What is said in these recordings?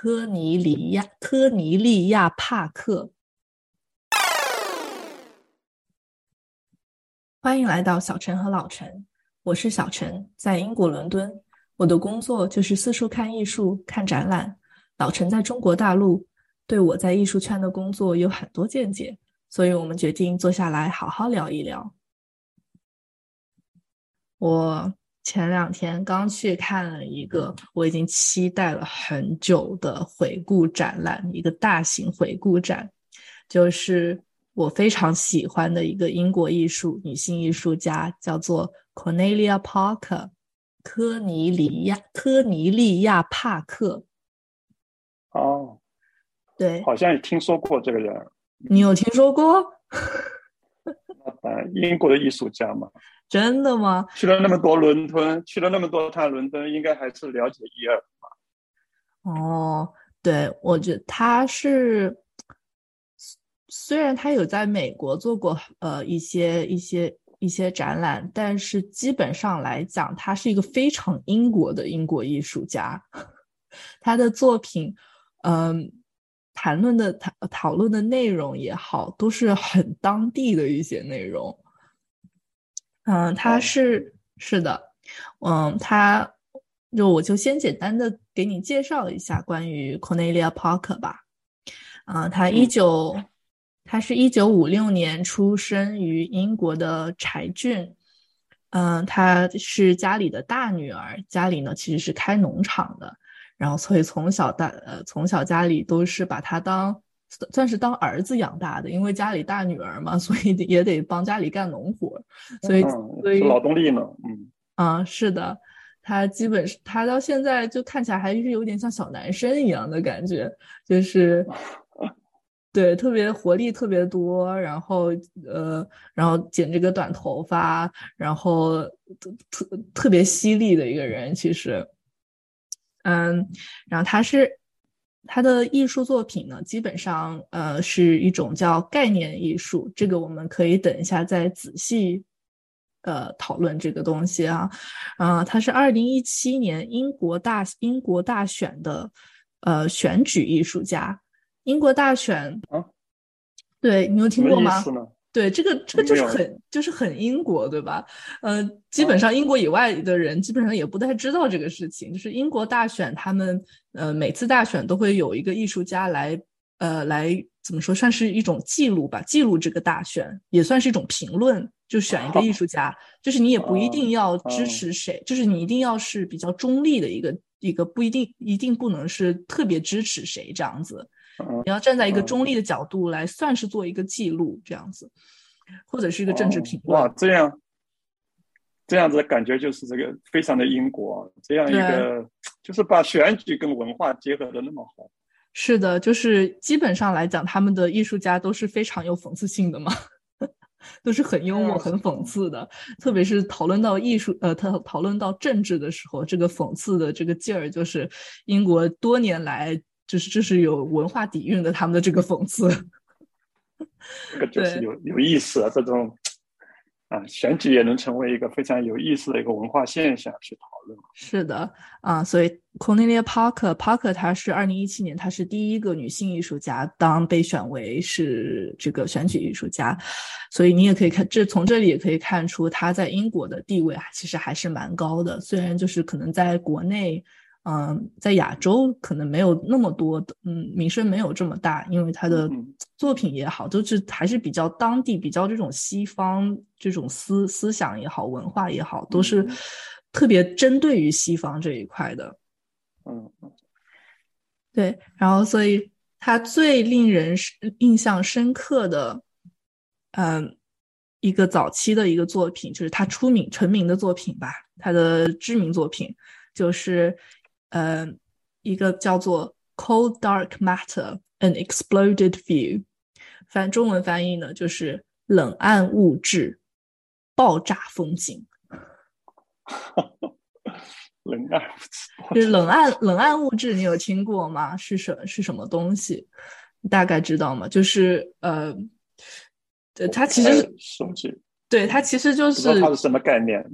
科尼里亚科尼利亚帕克。欢迎来到小陈和老陈，我是小陈，在英国伦敦。我的工作就是四处看艺术、看展览。老陈在中国大陆，对我在艺术圈的工作有很多见解，所以我们决定坐下来好好聊一聊。我前两天刚去看了一个我已经期待了很久的回顾展览，一个大型回顾展，就是我非常喜欢的一个英国艺术女性艺术家，叫做 Cornelia Parker。科尼里亚科尼利亚帕克，哦，对，好像也听说过这个人。你有听说过？呃，英国的艺术家嘛。真的吗？去了那么多伦敦，去了那么多趟伦敦，应该还是了解一二吧。哦，对，我觉得他是，虽然他有在美国做过呃一些一些。一些展览，但是基本上来讲，他是一个非常英国的英国艺术家。他的作品，嗯，谈论的讨讨论的内容也好，都是很当地的一些内容。嗯，他是是的，嗯，他就我就先简单的给你介绍一下关于 Cornelia Parker 吧。啊，他一九。他是一九五六年出生于英国的柴郡，嗯，她是家里的大女儿，家里呢其实是开农场的，然后所以从小大呃从小家里都是把他当算是当儿子养大的，因为家里大女儿嘛，所以也得帮家里干农活，所以所以劳动力呢，嗯啊是的，他基本是他到现在就看起来还是有点像小男生一样的感觉，就是。对，特别活力特别多，然后呃，然后剪这个短头发，然后特特别犀利的一个人，其实，嗯，然后他是他的艺术作品呢，基本上呃是一种叫概念艺术，这个我们可以等一下再仔细呃讨论这个东西啊，啊，他是二零一七年英国大英国大选的呃选举艺术家。英国大选啊，对你有听过吗？对，这个这个就是很就是很英国，对吧？呃，基本上英国以外的人基本上也不太知道这个事情。就是英国大选，他们呃每次大选都会有一个艺术家来呃来怎么说，算是一种记录吧，记录这个大选，也算是一种评论。就选一个艺术家，就是你也不一定要支持谁，就是你一定要是比较中立的一个一个，不一定一定不能是特别支持谁这样子。你要站在一个中立的角度来，算是做一个记录这样子，或者是一个政治评论。哇，这样这样子的感觉就是这个非常的英国，这样一个就是把选举跟文化结合的那么好。是的，就是基本上来讲，他们的艺术家都是非常有讽刺性的嘛，都是很幽默、很讽刺的。特别是讨论到艺术，呃，讨讨论到政治的时候，这个讽刺的这个劲儿，就是英国多年来。就是这是有文化底蕴的，他们的这个讽刺，这个就是有有意思啊，这种啊选举也能成为一个非常有意思的一个文化现象去讨论。是的啊，所以 Cornelia Parker Parker 她是二零一七年，她是第一个女性艺术家当被选为是这个选举艺术家，所以你也可以看这从这里也可以看出她在英国的地位啊，其实还是蛮高的，虽然就是可能在国内。嗯，在亚洲可能没有那么多的，嗯，名声没有这么大，因为他的作品也好，都是还是比较当地、比较这种西方这种思思想也好、文化也好，都是特别针对于西方这一块的。嗯，对。然后，所以他最令人印象深刻的，嗯，一个早期的一个作品，就是他出名成名的作品吧，他的知名作品就是。呃，一个叫做 Cold Dark Matter: An Exploded View，翻中文翻译呢就是冷暗物质爆炸风景。冷暗物质，就是冷暗冷暗物质，你有听过吗？是什是什么东西？你大概知道吗？就是呃，它其实什么对它其实就是它是什么概念？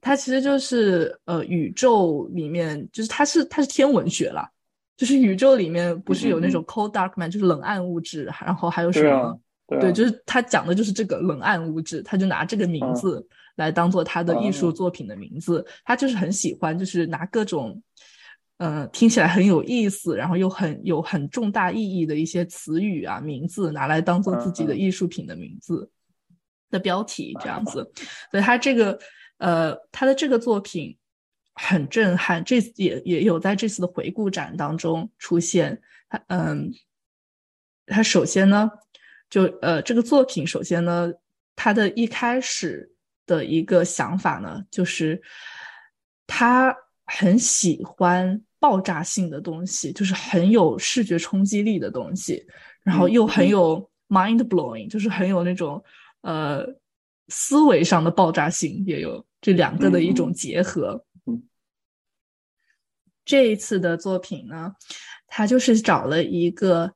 它其实就是呃宇宙里面就是它是它是天文学啦，就是宇宙里面不是有那种 cold dark man，就是冷暗物质，然后还有什么？对，就是他讲的就是这个冷暗物质，他就拿这个名字来当做他的艺术作品的名字。他就是很喜欢，就是拿各种，嗯，听起来很有意思，然后又很有很重大意义的一些词语啊、名字，拿来当做自己的艺术品的名字的标题这样子。所以他这个，呃，他的这个作品很震撼，这也也有在这次的回顾展当中出现。他，嗯，他首先呢。就呃，这个作品首先呢，他的一开始的一个想法呢，就是他很喜欢爆炸性的东西，就是很有视觉冲击力的东西，然后又很有 mind blowing，就是很有那种呃思维上的爆炸性，也有这两个的一种结合。这一次的作品呢，他就是找了一个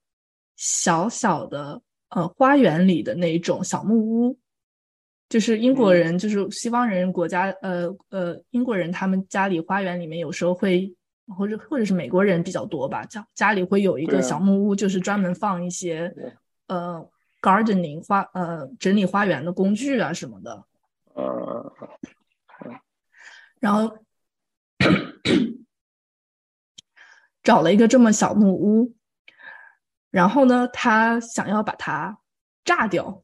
小小的。呃，花园里的那种小木屋，就是英国人，就是西方人国家，呃呃，英国人他们家里花园里面有时候会，或者或者是美国人比较多吧，家家里会有一个小木屋，就是专门放一些呃 gardening 花呃整理花园的工具啊什么的。呃，然后找了一个这么小木屋。然后呢，他想要把它炸掉，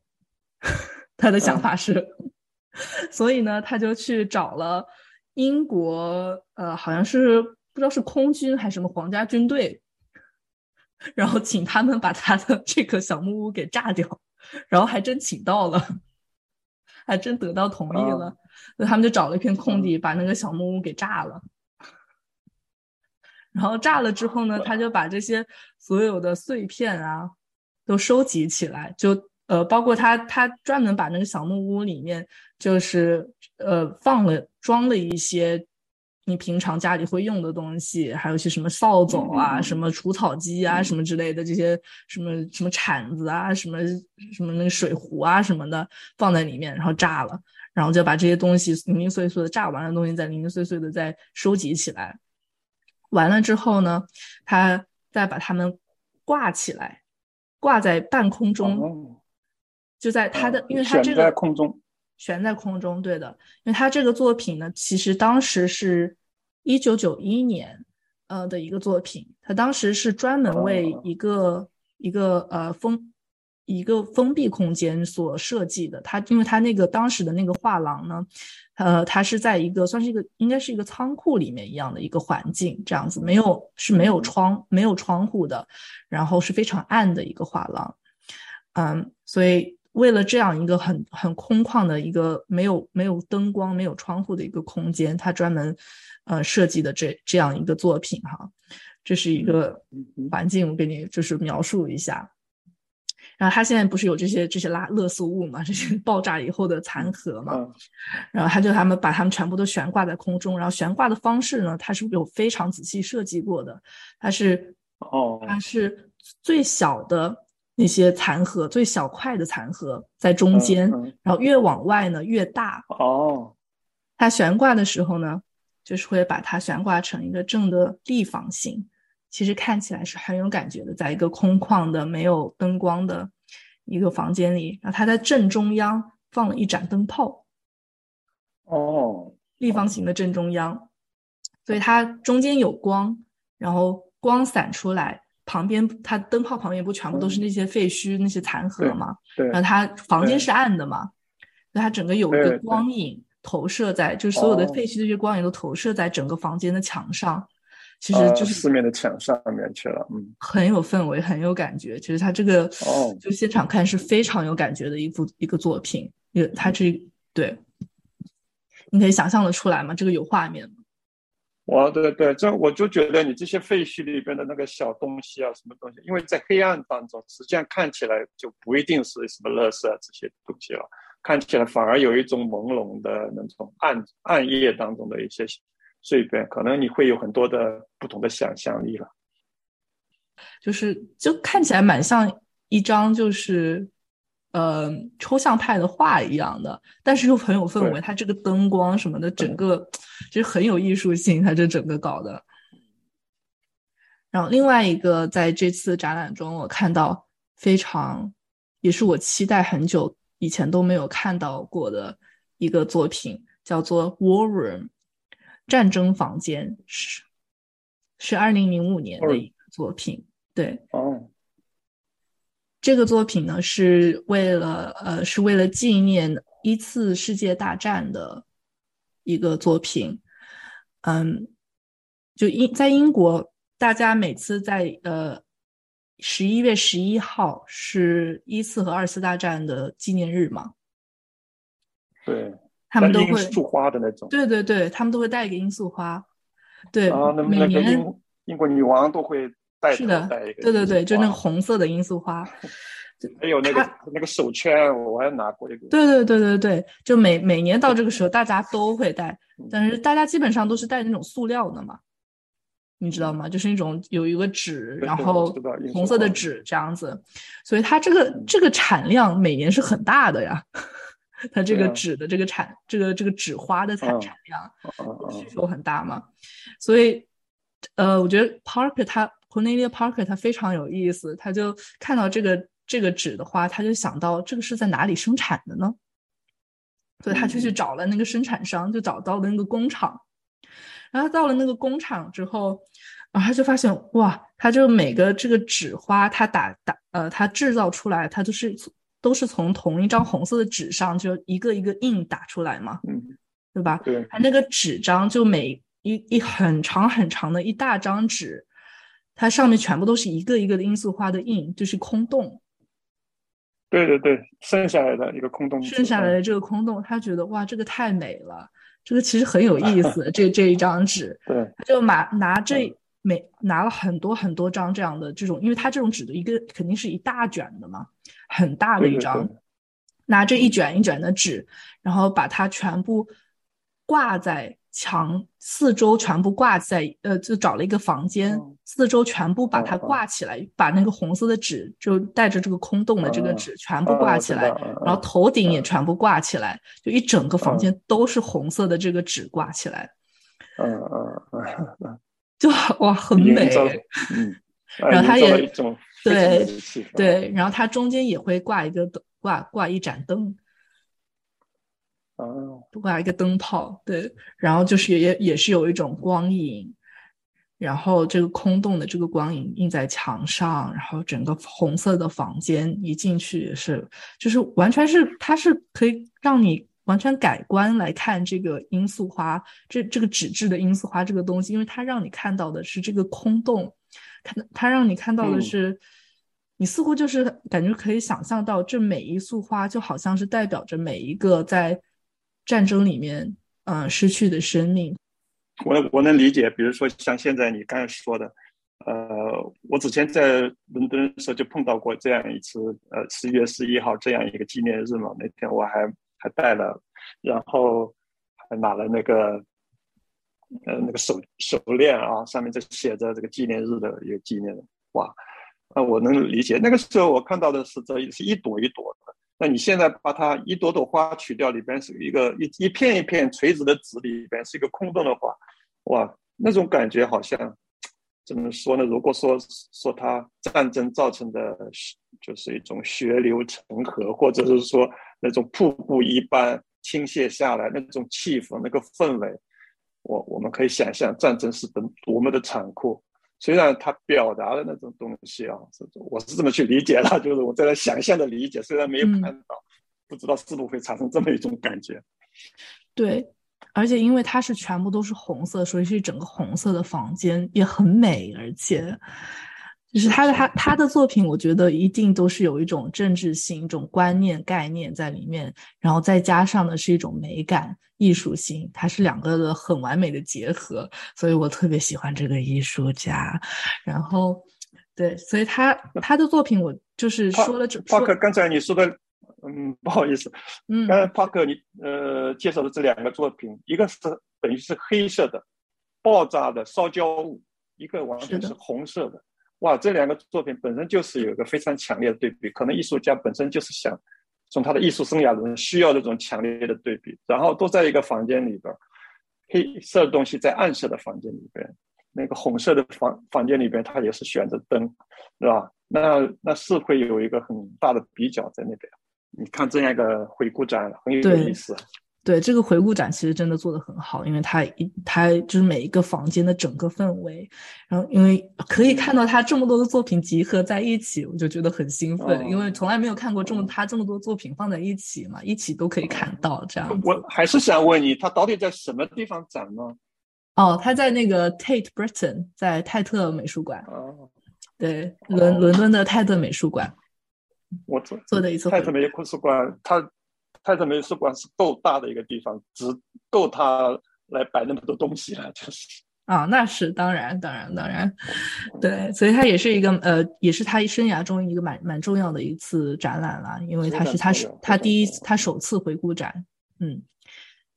他的想法是，所以呢，他就去找了英国，呃，好像是不知道是空军还是什么皇家军队，然后请他们把他的这个小木屋给炸掉，然后还真请到了，还真得到同意了，所以他们就找了一片空地，把那个小木屋给炸了。然后炸了之后呢，他就把这些所有的碎片啊都收集起来，就呃，包括他他专门把那个小木屋里面就是呃放了装了一些你平常家里会用的东西，还有一些什么扫帚啊、什么除草机啊、什么之类的这些什么什么铲子啊、什么什么那个水壶啊什么的放在里面，然后炸了，然后就把这些东西零零碎碎的炸完的东西再零零碎碎的再收集起来。完了之后呢，他再把它们挂起来，挂在半空中，就在他的，因为他这个悬在空中，悬在空中，对的，因为他这个作品呢，其实当时是一九九一年，呃的一个作品，他当时是专门为一个一个呃封。一个封闭空间所设计的，他因为他那个当时的那个画廊呢，呃，它是在一个算是一个应该是一个仓库里面一样的一个环境，这样子没有是没有窗没有窗户的，然后是非常暗的一个画廊，嗯，所以为了这样一个很很空旷的一个没有没有灯光没有窗户的一个空间，他专门呃设计的这这样一个作品哈，这是一个环境，我给你就是描述一下。然后他现在不是有这些这些垃垃圾物嘛，这些爆炸以后的残核嘛，然后他就他们把他们全部都悬挂在空中，然后悬挂的方式呢，它是有非常仔细设计过的，它是哦，它是最小的那些残核，最小块的残核在中间，然后越往外呢越大哦，它悬挂的时候呢，就是会把它悬挂成一个正的立方形。其实看起来是很有感觉的，在一个空旷的、没有灯光的一个房间里，然后它在正中央放了一盏灯泡。哦，立方形的正中央，所以它中间有光，然后光散出来，旁边它灯泡旁边不全部都是那些废墟、那些残骸吗？对。然后它房间是暗的嘛，所以它整个有一个光影投射在，就是所有的废墟这些光影都投射在整个房间的墙上。其实就是四面的墙上面去了，嗯，很有氛围，很有感觉。其实他这个哦，就现场看是非常有感觉的一幅一个作品。也，他这对，你可以想象的出来吗？这个有画面吗？我，对对，这我就觉得你这些废墟里边的那个小东西啊，什么东西，因为在黑暗当中，实际上看起来就不一定是什么乐色啊这些东西了，看起来反而有一种朦胧的那种暗暗夜当中的一些。碎片可能你会有很多的不同的想象力了，就是就看起来蛮像一张就是呃抽象派的画一样的，但是又很有氛围。它这个灯光什么的，整个就是很有艺术性。它这整个搞的，然后另外一个在这次展览中，我看到非常也是我期待很久以前都没有看到过的一个作品，叫做《War Room》战争房间，是是二零零五年的一个作品。对，哦，这个作品呢是为了呃是为了纪念一次世界大战的一个作品。嗯，就英在英国。大家每次在呃十一月十一号是一次和二次大战的纪念日嘛？对，他们都会罂粟花的那种。对对对，他们都会带一个罂粟花。对，啊，那每年英英国女王都会带是的，带一个。对对对，就那个红色的罂粟花。还有那个那个手圈，我还拿过一个。对对对对对，就每每年到这个时候，大家都会带，但是大家基本上都是带那种塑料的嘛。你知道吗？就是那种有一个纸，然后红色的纸这样子，所以它这个这个产量每年是很大的呀。它这个纸的这个产，这个这个纸花的产产量需求很大嘛。所以，呃，我觉得 Parker 他 Cornelia Parker 他非常有意思，他就看到这个这个纸的话，他就想到这个是在哪里生产的呢？所以他就去找了那个生产商，就找到了那个工厂。然后到了那个工厂之后，然后他就发现哇，他就每个这个纸花，他打打呃，他制造出来，他就是都是从同一张红色的纸上就一个一个印打出来嘛，嗯，对吧？对，他那个纸张就每一一很长很长的一大张纸，它上面全部都是一个一个的罂粟花的印，就是空洞。对对对，剩下来的一个空洞，剩下来的这个空洞，他觉得哇，这个太美了。这个其实很有意思，这这一张纸，对，就拿拿这每拿了很多很多张这样的这种，因为它这种纸的一个肯定是一大卷的嘛，很大的一张，拿这一卷一卷的纸，然后把它全部挂在。墙四周全部挂在，呃，就找了一个房间，四周全部把它挂起来，把那个红色的纸就带着这个空洞的这个纸全部挂起来，然后头顶也全部挂起来，就一整个房间都是红色的这个纸挂起来。嗯嗯嗯，就哇，很美。嗯，然后它也对对，然后它中间也会挂一个灯，挂挂一盏灯。哦，挂一个灯泡，对，然后就是也也是有一种光影，然后这个空洞的这个光影映在墙上，然后整个红色的房间一进去也是，就是完全是它是可以让你完全改观来看这个罂粟花，这这个纸质的罂粟花这个东西，因为它让你看到的是这个空洞，看它让你看到的是，你似乎就是感觉可以想象到这每一束花就好像是代表着每一个在。战争里面，嗯，失去的生命，我我能理解。比如说，像现在你刚才说的，呃，我之前在伦敦的时候就碰到过这样一次，呃，十一月十一号这样一个纪念日嘛。那天我还还带了，然后还拿了那个，呃，那个手手链啊，上面就写着这个纪念日的一个纪念。哇，啊，我能理解。那个时候我看到的是这是一朵一朵的。那你现在把它一朵朵花取掉，里边是一个一一片一片垂直的纸，里边是一个空洞的花，哇，那种感觉好像怎么说呢？如果说说它战争造成的，就是一种血流成河，或者是说那种瀑布一般倾泻下来那种气氛、那个氛围，我我们可以想象战争是多多么的残酷。虽然他表达的那种东西啊，是我是这么去理解的，就是我在那想象的理解，虽然没有看到，不知道是不是会产生这么一种感觉。对，而且因为它是全部都是红色，所以是整个红色的房间也很美，而且。就是他的他他的作品，我觉得一定都是有一种政治性、一种观念概念在里面，然后再加上的是一种美感、艺术性，它是两个的很完美的结合，所以我特别喜欢这个艺术家。然后，对，所以他他的作品，我就是说了这。帕克，刚才你说的，嗯，不好意思，嗯，刚才帕克你呃介绍的这两个作品，一个是等于是黑色的爆炸的烧焦物，一个完全是红色的。哇，这两个作品本身就是有一个非常强烈的对比，可能艺术家本身就是想从他的艺术生涯中需要这种强烈的对比，然后都在一个房间里边，黑色的东西在暗色的房间里边，那个红色的房房间里边，他也是选择灯，是吧？那那是会有一个很大的比较在那边。你看这样一个回顾展很有意思。对这个回顾展，其实真的做得很好，因为它一它就是每一个房间的整个氛围，然后因为可以看到他这么多的作品集合在一起，我就觉得很兴奋，因为从来没有看过这么他这么多作品放在一起嘛，一起都可以看到这样。我还是想问你，他到底在什么地方展呢？哦，他在那个 Tate Britain，在泰特美术馆。哦，对，伦伦敦的泰特美术馆。我做做的一次泰特美术馆，他。泰特美术馆是够大的一个地方，只够他来摆那么多东西了，就是啊，那是当然，当然，当然，对，所以他也是一个呃，也是他生涯中一个蛮蛮重要的一次展览了，因为他是他是他第一他首次回顾展，嗯，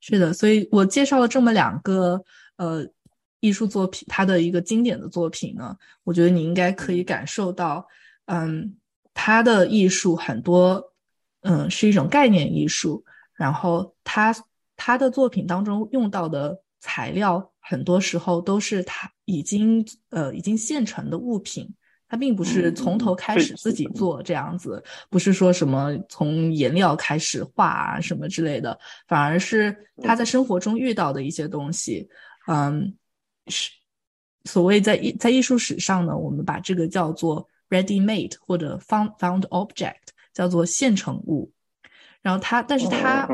是的，所以我介绍了这么两个呃艺术作品，他的一个经典的作品呢，我觉得你应该可以感受到，嗯，他的艺术很多。嗯，是一种概念艺术。然后他他的作品当中用到的材料，很多时候都是他已经呃已经现成的物品，他并不是从头开始自己做这样子，不是说什么从颜料开始画啊什么之类的，反而是他在生活中遇到的一些东西。嗯，是所谓在艺在艺术史上呢，我们把这个叫做 ready made 或者 found found object。叫做现成物，然后他，但是他，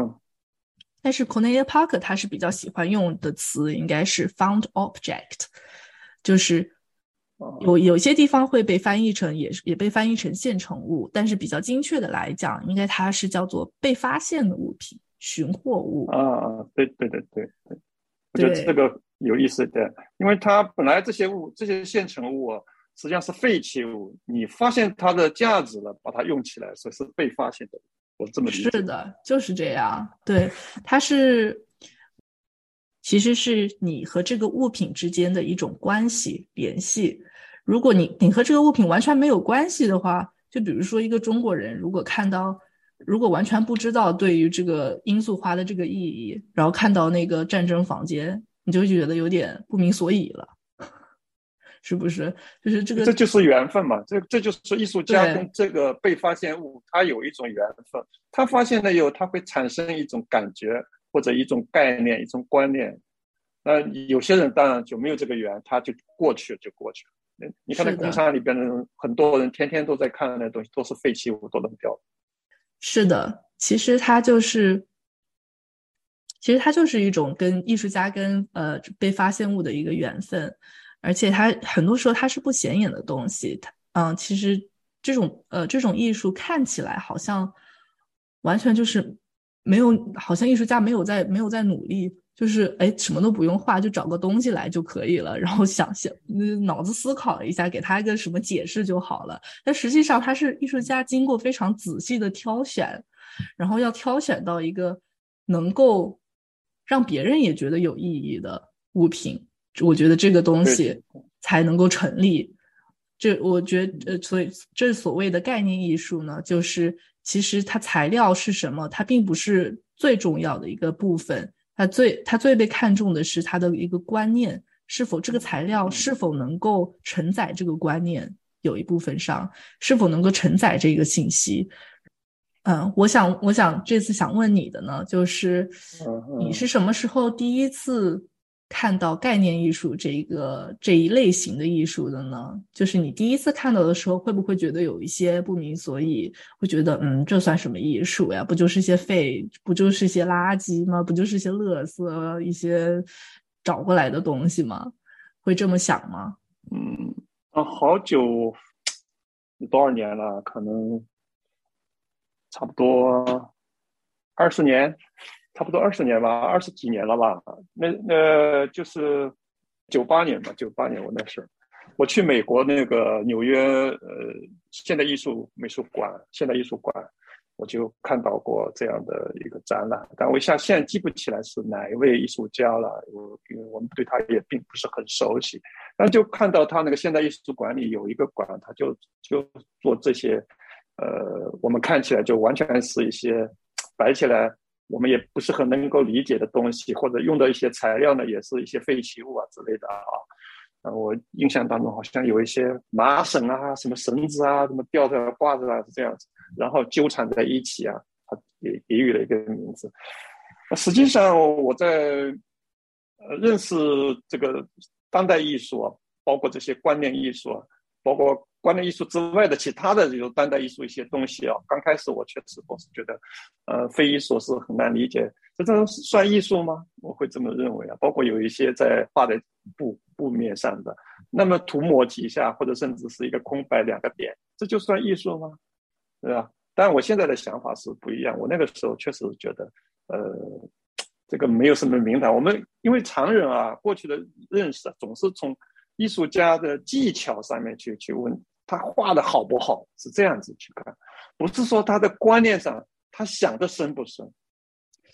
但是 Cornelia Parker 他是比较喜欢用的词，应该是 found object，就是有有些地方会被翻译成，也是也被翻译成现成物，但是比较精确的来讲，应该它是叫做被发现的物品、寻获物。啊，对对对对对，我觉得这个有意思的，因为它本来这些物，这些现成物。实际上是废弃物，你发现它的价值了，把它用起来，所以是被发现的。我这么理解。是的，就是这样。对，它是，其实是你和这个物品之间的一种关系联系。如果你你和这个物品完全没有关系的话，就比如说一个中国人，如果看到，如果完全不知道对于这个罂粟花的这个意义，然后看到那个战争房间，你就觉得有点不明所以了。是不是？就是这个，这就是缘分嘛。这这就是艺术家跟这个被发现物，他有一种缘分。他发现了以后，他会产生一种感觉或者一种概念、一种观念。那有些人当然就没有这个缘，他就过去了，就过去了。你看那工厂里边的人，很多人天天都在看那东西，都是废弃物，都扔掉。是的，其实它就是，其实它就是一种跟艺术家跟呃被发现物的一个缘分。而且它很多时候它是不显眼的东西，它嗯，其实这种呃这种艺术看起来好像完全就是没有，好像艺术家没有在没有在努力，就是哎什么都不用画，就找个东西来就可以了，然后想想脑子思考一下，给他一个什么解释就好了。但实际上他是艺术家经过非常仔细的挑选，然后要挑选到一个能够让别人也觉得有意义的物品。我觉得这个东西才能够成立。这我觉得，呃，所以这所谓的概念艺术呢，就是其实它材料是什么，它并不是最重要的一个部分。它最它最被看重的是它的一个观念，是否这个材料是否能够承载这个观念，有一部分上是否能够承载这个信息。嗯，我想，我想这次想问你的呢，就是你是什么时候第一次？看到概念艺术这一个这一类型的艺术的呢，就是你第一次看到的时候，会不会觉得有一些不明所以？会觉得，嗯，这算什么艺术呀？不就是些废，不就是些垃圾吗？不就是些垃圾，一些找过来的东西吗？会这么想吗？嗯，啊，好久，多少年了？可能差不多二十年。差不多二十年吧，二十几年了吧？那那就是九八年吧，九八年我那是我去美国那个纽约呃现代艺术美术馆，现代艺术馆，我就看到过这样的一个展览，但我一下现在记不起来是哪一位艺术家了，我因为我们对他也并不是很熟悉，但就看到他那个现代艺术馆里有一个馆，他就就做这些，呃，我们看起来就完全是一些摆起来。我们也不是很能够理解的东西，或者用的一些材料呢，也是一些废弃物啊之类的啊。啊，我印象当中好像有一些麻绳啊、什么绳子啊、什么吊着挂着啊，是这样子，然后纠缠在一起啊，他给给予了一个名字。实际上我在呃认识这个当代艺术啊，包括这些观念艺术啊，包括。观念艺术之外的其他的这种当代艺术一些东西啊，刚开始我确实我是觉得，呃，非遗所是很难理解，这算艺术吗？我会这么认为啊。包括有一些在画在布布面上的，那么涂抹几下或者甚至是一个空白两个点，这就算艺术吗？对吧？但我现在的想法是不一样。我那个时候确实觉得，呃，这个没有什么名堂。我们因为常人啊，过去的认识总是从艺术家的技巧上面去去问。他画的好不好是这样子去看，不是说他的观念上他想的深不深。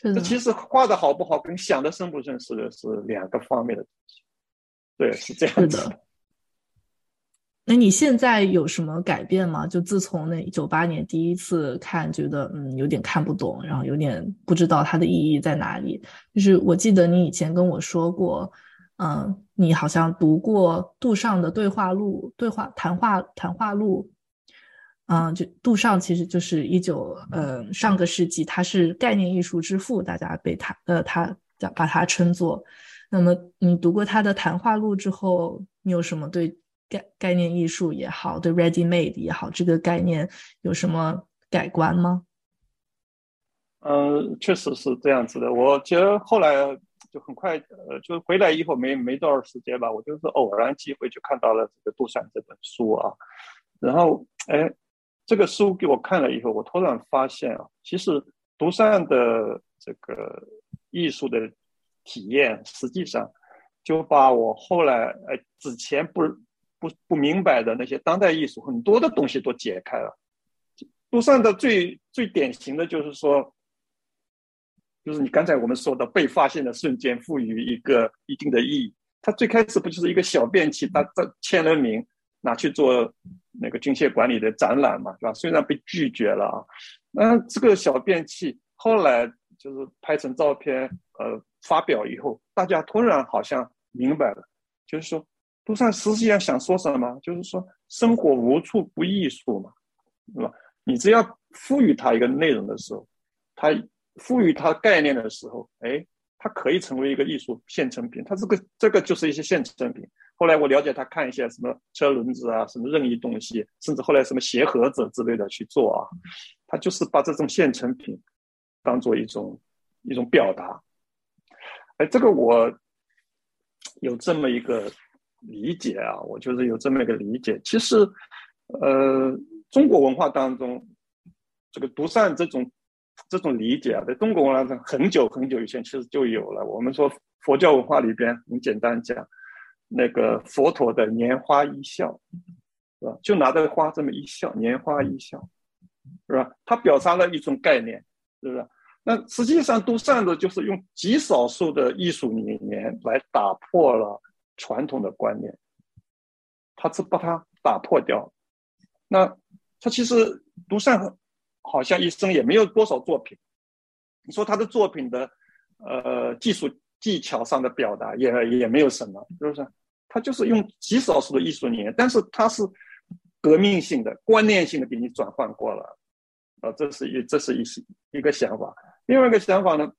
这其实画的好不好跟想的深不深是是两个方面的东西。对，是这样子。那你现在有什么改变吗？就自从那九八年第一次看，觉得嗯有点看不懂，然后有点不知道它的意义在哪里。就是我记得你以前跟我说过。嗯，你好像读过杜尚的对话录、对话谈话谈话录。嗯，就杜尚其实就是一九呃上个世纪，他是概念艺术之父，大家被他呃他叫把他称作。那么你读过他的谈话录之后，你有什么对概概念艺术也好，对 ready made 也好这个概念有什么改观吗？嗯，确实是这样子的。我觉得后来。就很快，呃，就回来以后没没多少时间吧，我就是偶然机会就看到了这个杜尚这本书啊，然后，哎，这个书给我看了以后，我突然发现啊，其实杜尚的这个艺术的体验，实际上就把我后来哎之前不不不明白的那些当代艺术很多的东西都解开了。杜尚的最最典型的就是说。就是你刚才我们说的被发现的瞬间赋予一个一定的意义。它最开始不就是一个小便器，他这签了名拿去做那个军械管理的展览嘛，是吧？虽然被拒绝了啊，那这个小便器后来就是拍成照片，呃，发表以后，大家突然好像明白了，就是说杜尚实际上想说什么？就是说生活无处不艺术嘛，是吧？你只要赋予它一个内容的时候，它。赋予它概念的时候，哎，它可以成为一个艺术现成品。它这个这个就是一些现成品。后来我了解他看一些什么车轮子啊，什么任意东西，甚至后来什么鞋盒子之类的去做啊，他就是把这种现成品当做一种一种表达。哎，这个我有这么一个理解啊，我就是有这么一个理解。其实，呃，中国文化当中，这个独善这种。这种理解啊，在中国文化上很久很久以前其实就有了。我们说佛教文化里边，很简单讲，那个佛陀的拈花一笑，是吧？就拿着花这么一笑，拈花一笑，是吧？它表达了一种概念，是不是？那实际上杜尚的就是用极少数的艺术理念来打破了传统的观念，他是把它打破掉。那他其实杜尚。好像一生也没有多少作品，你说他的作品的，呃，技术技巧上的表达也也没有什么，是不是？他就是用极少数的艺术理念，但是他是革命性的、观念性的给你转换过了，啊，这是一这是一一个想法。另外一个想法呢，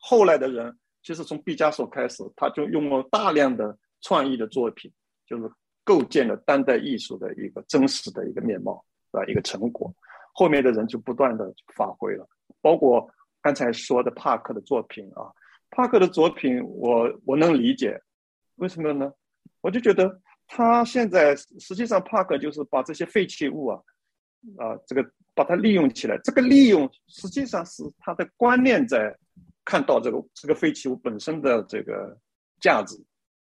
后来的人其实从毕加索开始，他就用了大量的创意的作品，就是构建了当代艺术的一个真实的一个面貌，啊，一个成果。后面的人就不断的发挥了，包括刚才说的帕克的作品啊，帕克的作品我我能理解，为什么呢？我就觉得他现在实际上帕克就是把这些废弃物啊啊这个把它利用起来，这个利用实际上是他的观念在看到这个这个废弃物本身的这个价值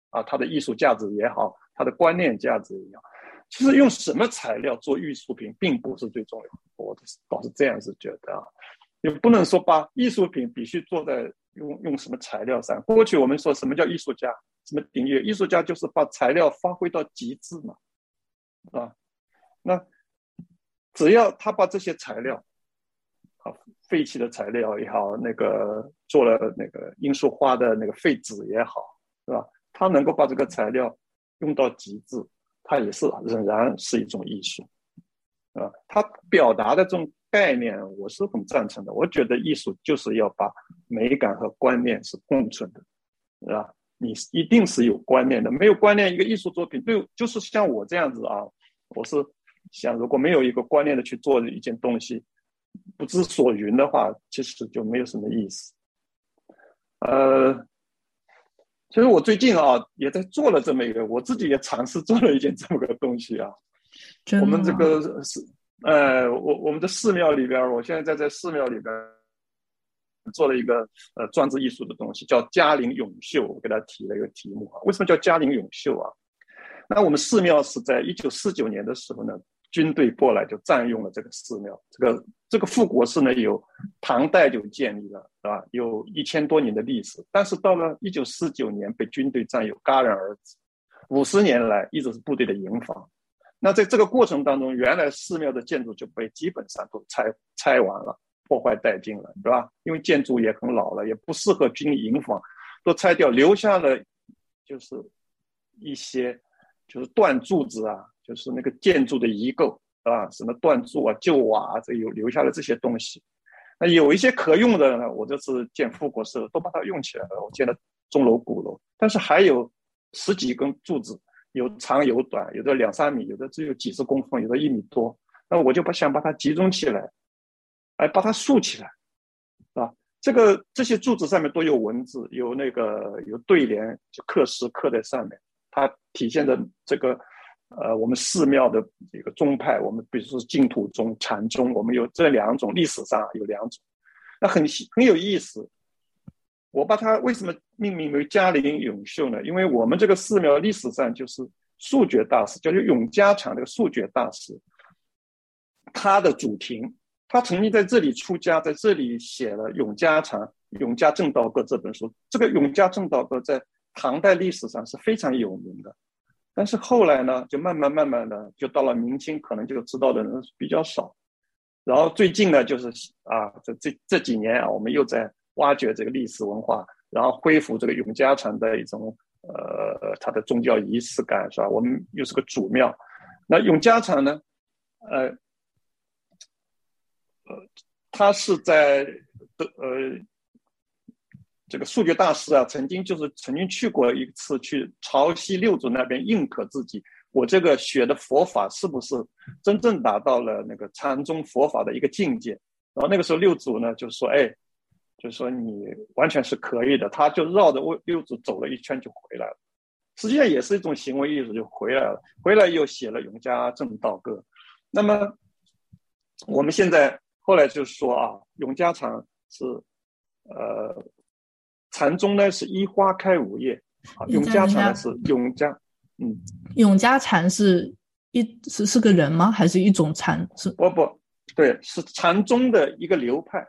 啊，它的艺术价值也好，它的观念价值也好。其实用什么材料做艺术品并不是最重要，我倒是这样子觉得啊，也不能说把艺术品必须做在用用什么材料上。过去我们说什么叫艺术家，什么定义？艺术家就是把材料发挥到极致嘛，啊，那只要他把这些材料，啊，废弃的材料也好，那个做了那个罂粟花的那个废纸也好，是吧？他能够把这个材料用到极致，它也是仍然是一种艺术，啊，他表达的这种概念我是很赞成的。我觉得艺术就是要把美感和观念是共存的，是吧？你一定是有观念的，没有观念，一个艺术作品对，就是像我这样子啊，我是想，如果没有一个观念的去做一件东西，不知所云的话，其实就没有什么意思。呃，其实我最近啊，也在做了这么一个，我自己也尝试做了一件这么个东西啊。我们这个是，呃，我我们的寺庙里边，我现在在在寺庙里边。做了一个呃装置艺术的东西，叫嘉陵永秀。我给他提了一个题目啊，为什么叫嘉陵永秀啊？那我们寺庙是在一九四九年的时候呢，军队过来就占用了这个寺庙。这个这个护国寺呢，有唐代就建立了，是吧？有一千多年的历史。但是到了一九四九年被军队占有，戛然而止。五十年来一直是部队的营房。那在这个过程当中，原来寺庙的建筑就被基本上都拆拆完了。破坏殆尽了，对吧？因为建筑也很老了，也不适合军营房，都拆掉，留下了就是一些就是断柱子啊，就是那个建筑的遗构啊，什么断柱啊、旧瓦啊，这有留下了这些东西。那有一些可用的呢，我这次建复国时都把它用起来了，我建了钟楼、鼓楼。但是还有十几根柱子，有长有短，有的两三米，有的只有几十公分，有的一米多。那我就把想把它集中起来。哎把它竖起来，啊，这个这些柱子上面都有文字，有那个有对联，就刻诗刻在上面，它体现的这个，呃，我们寺庙的一个宗派，我们比如说净土宗、禅宗，我们有这两种，历史上有两种，那很很有意思。我把它为什么命名为嘉陵永秀呢？因为我们这个寺庙历史上就是素觉大师，叫做永嘉禅这个素觉大师，他的主庭。他曾经在这里出家，在这里写了《永嘉禅永嘉正道歌》这本书。这个《永嘉正道歌》在唐代历史上是非常有名的，但是后来呢，就慢慢慢慢的，就到了明清，可能就知道的人比较少。然后最近呢，就是啊，这这这几年啊，我们又在挖掘这个历史文化，然后恢复这个永嘉城的一种呃它的宗教仪式感，是吧？我们又是个主庙，那永嘉城呢，呃。他是在呃，这个数学大师啊，曾经就是曾经去过一次去潮汐六祖那边认可自己，我这个学的佛法是不是真正达到了那个禅宗佛法的一个境界？然后那个时候六祖呢就说：“哎，就说你完全是可以的。”他就绕着六祖走了一圈就回来了，实际上也是一种行为艺术，就回来了。回来又写了《永嘉正道歌》。那么我们现在。后来就说啊，永嘉禅是，呃，禅宗呢是一花开五叶，啊，永嘉禅是永嘉，嗯，永嘉禅是一是是个人吗？还是一种禅？是不不，对，是禅宗的一个流派，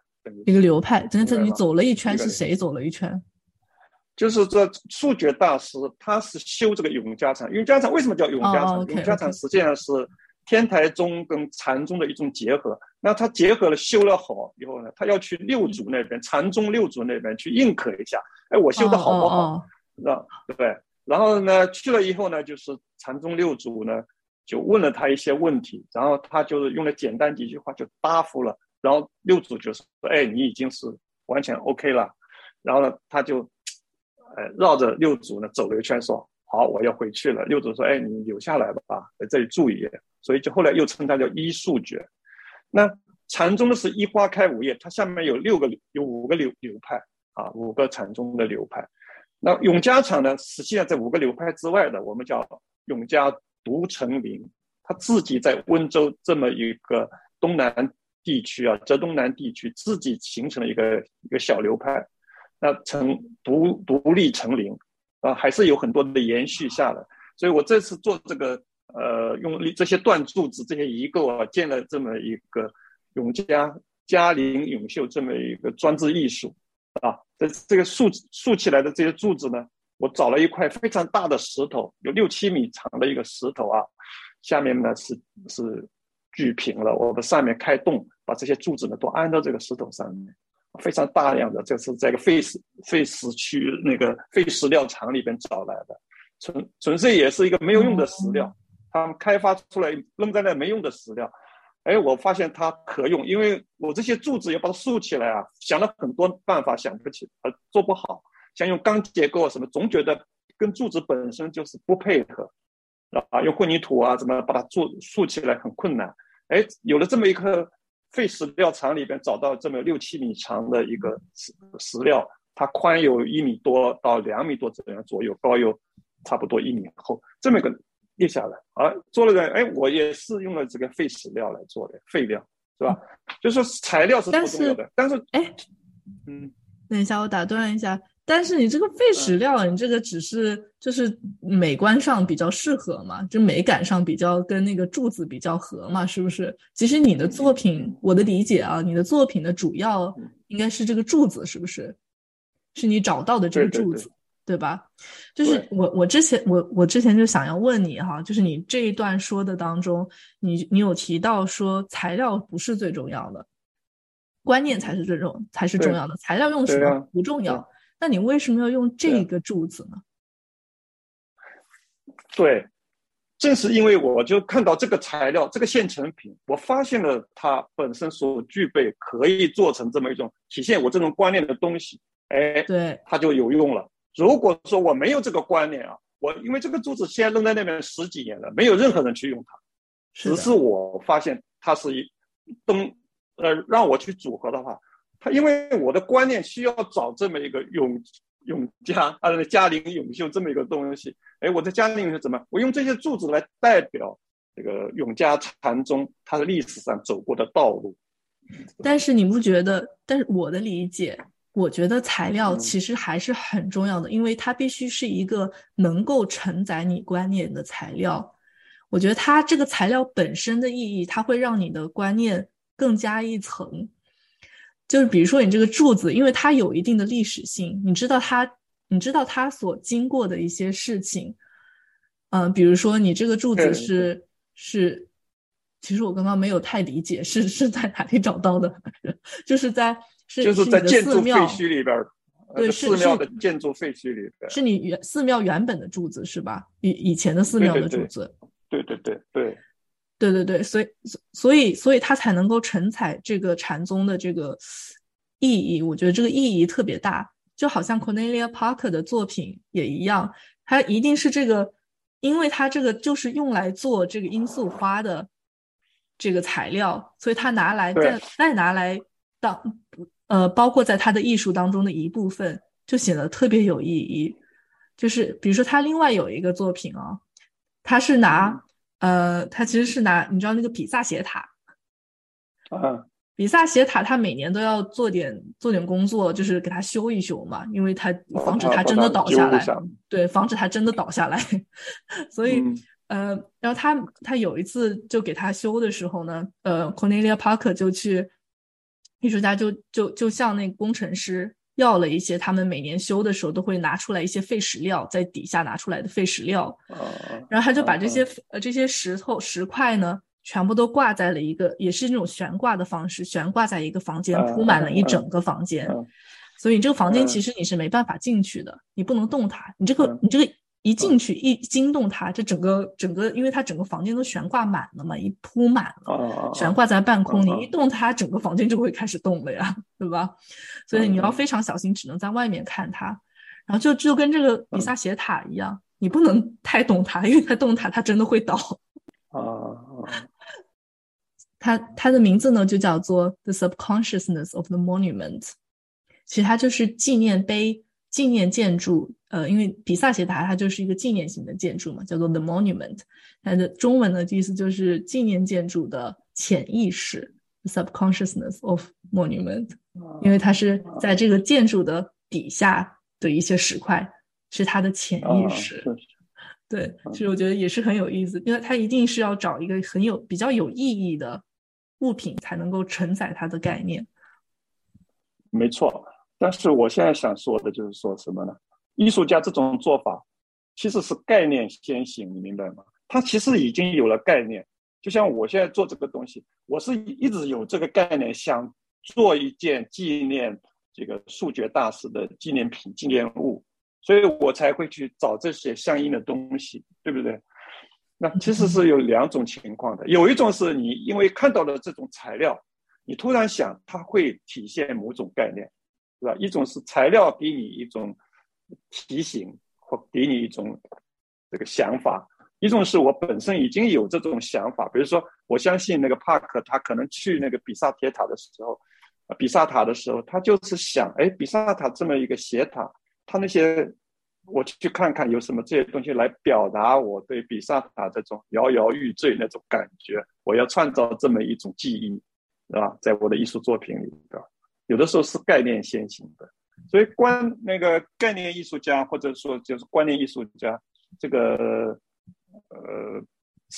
一个流派。真的，你走了一圈，是谁走了一圈？就是这数觉大师，他是修这个永嘉禅。永嘉禅为什么叫永嘉禅？永嘉禅实际上是。天台宗跟禅宗的一种结合，那他结合了修了好以后呢，他要去六祖那边，禅宗六祖那边去认可一下，哎，我修的好不好？那对？然后呢，去了以后呢，就是禅宗六祖呢就问了他一些问题，然后他就是用了简单几句话就答复了，然后六祖就说，哎，你已经是完全 OK 了，然后呢，他就，呃，绕着六祖呢走了一圈，说，好，我要回去了。六祖说，哎，你留下来吧，在这里住一夜。所以就后来又称它叫一数觉。那禅宗的是一花开五叶，它下面有六个有五个流流派啊，五个禅宗的流派。那永嘉禅呢，实际上在五个流派之外的，我们叫永嘉独成林，他自己在温州这么一个东南地区啊，浙东南地区自己形成了一个一个小流派，那成独独立成林啊，还是有很多的延续下来。所以我这次做这个。呃，用这些断柱子、这些遗构啊，建了这么一个永嘉嘉陵永秀这么一个装置艺术啊。这这个竖竖起来的这些柱子呢，我找了一块非常大的石头，有六七米长的一个石头啊，下面呢是是锯平了，我们上面开洞，把这些柱子呢都安到这个石头上面。非常大量的，就是在一个废石废石区那个废石料厂里边找来的，纯纯粹也是一个没有用的石料，他们开发出来扔在那没用的石料，哎，我发现它可用，因为我这些柱子要把它竖起来啊，想了很多办法，想不起，呃，做不好，像用钢结构什么，总觉得跟柱子本身就是不配合，啊，用混凝土啊，怎么把它做竖起来很困难，哎，有了这么一颗。废石料厂里边找到这么六七米长的一个石石料，它宽有一米多到两米多这样左右，高有差不多一米厚，这么一个立下来，啊，做了个，哎，我也是用了这个废石料来做的，废料是吧？就是说材料是不重要的，但是，哎，嗯，等一下，我打断一下。但是你这个废石料，你这个只是就是美观上比较适合嘛，就美感上比较跟那个柱子比较合嘛，是不是？其实你的作品，我的理解啊，你的作品的主要应该是这个柱子，是不是？是你找到的这个柱子，对吧？就是我我之前我我之前就想要问你哈，就是你这一段说的当中，你你有提到说材料不是最重要的，观念才是最重才是重要的，材料用什么不重要。那你为什么要用这个柱子呢？对，正是因为我就看到这个材料，这个现成品，我发现了它本身所具备可以做成这么一种体现我这种观念的东西，哎，对，它就有用了。如果说我没有这个观念啊，我因为这个柱子现在扔在那边十几年了，没有任何人去用它，只是我发现它是一灯，呃，让我去组合的话。他因为我的观念需要找这么一个永永嘉啊，嘉陵永秀这么一个东西，哎，我在嘉陵永秀怎么？我用这些柱子来代表这个永嘉禅宗它的历史上走过的道路。但是你不觉得？但是我的理解，我觉得材料其实还是很重要的，因为它必须是一个能够承载你观念的材料。我觉得它这个材料本身的意义，它会让你的观念更加一层。就是比如说你这个柱子，因为它有一定的历史性，你知道它，你知道它所经过的一些事情，嗯，比如说你这个柱子是是，其实我刚刚没有太理解是是在哪里找到的，就是在是就是在建筑废墟里边，对，寺庙的建筑废墟里边，是你原寺庙原本的柱子是吧？以以前的寺庙的柱子，对对对对。对对对，所以所以所以他才能够承载这个禅宗的这个意义。我觉得这个意义特别大，就好像 Cornelia Parker 的作品也一样，它一定是这个，因为它这个就是用来做这个罂粟花的这个材料，所以他拿来再再拿来当呃，包括在他的艺术当中的一部分，就显得特别有意义。就是比如说他另外有一个作品啊，他是拿。呃，他其实是拿你知道那个比萨斜塔，啊，比萨斜塔，他每年都要做点做点工作，就是给它修一修嘛，因为它防止它真的倒下来，对，防止它真的倒下来。所以，呃，然后他他有一次就给他修的时候呢，呃，Cornelia Parker 就去艺术家就就就像那个工程师。要了一些，他们每年修的时候都会拿出来一些废石料，在底下拿出来的废石料，然后他就把这些呃这些石头石块呢，全部都挂在了一个，也是那种悬挂的方式，悬挂在一个房间，铺满了一整个房间，所以这个房间其实你是没办法进去的，你不能动它，你这个你这个。一进去一惊动它，这整个整个，因为它整个房间都悬挂满了嘛，一铺满了，悬挂在半空，你一动它，整个房间就会开始动了呀，对吧？所以你要非常小心，只能在外面看它。然后就就跟这个比萨斜塔一样，你不能太动它，因为它动它，它真的会倒。啊 它它的名字呢就叫做 The Subconsciousness of the Monument，其实它就是纪念碑。纪念建筑，呃，因为比萨斜塔它就是一个纪念性的建筑嘛，叫做 The Monument。它的中文的意思就是纪念建筑的潜意识，Subconsciousness of Monument。因为它是在这个建筑的底下的一些石块，是它的潜意识。对，其实我觉得也是很有意思，因为它一定是要找一个很有比较有意义的物品，才能够承载它的概念。没错。但是我现在想说的就是说什么呢？艺术家这种做法其实是概念先行，你明白吗？他其实已经有了概念，就像我现在做这个东西，我是一直有这个概念，想做一件纪念这个数学大师的纪念品、纪念物，所以我才会去找这些相应的东西，对不对？那其实是有两种情况的，有一种是你因为看到了这种材料，你突然想它会体现某种概念，是吧？一种是材料给你一种提醒或给你一种这个想法，一种是我本身已经有这种想法，比如说我相信那个帕克他可能去那个比萨铁塔的时候，比萨塔的时候，他就是想，哎，比萨塔这么一个斜塔，他那些。我去看看有什么这些东西来表达我对比萨塔这种摇摇欲坠那种感觉。我要创造这么一种记忆，是吧？在我的艺术作品里，边？有的时候是概念先行的，所以观那个概念艺术家或者说就是观念艺术家，这个呃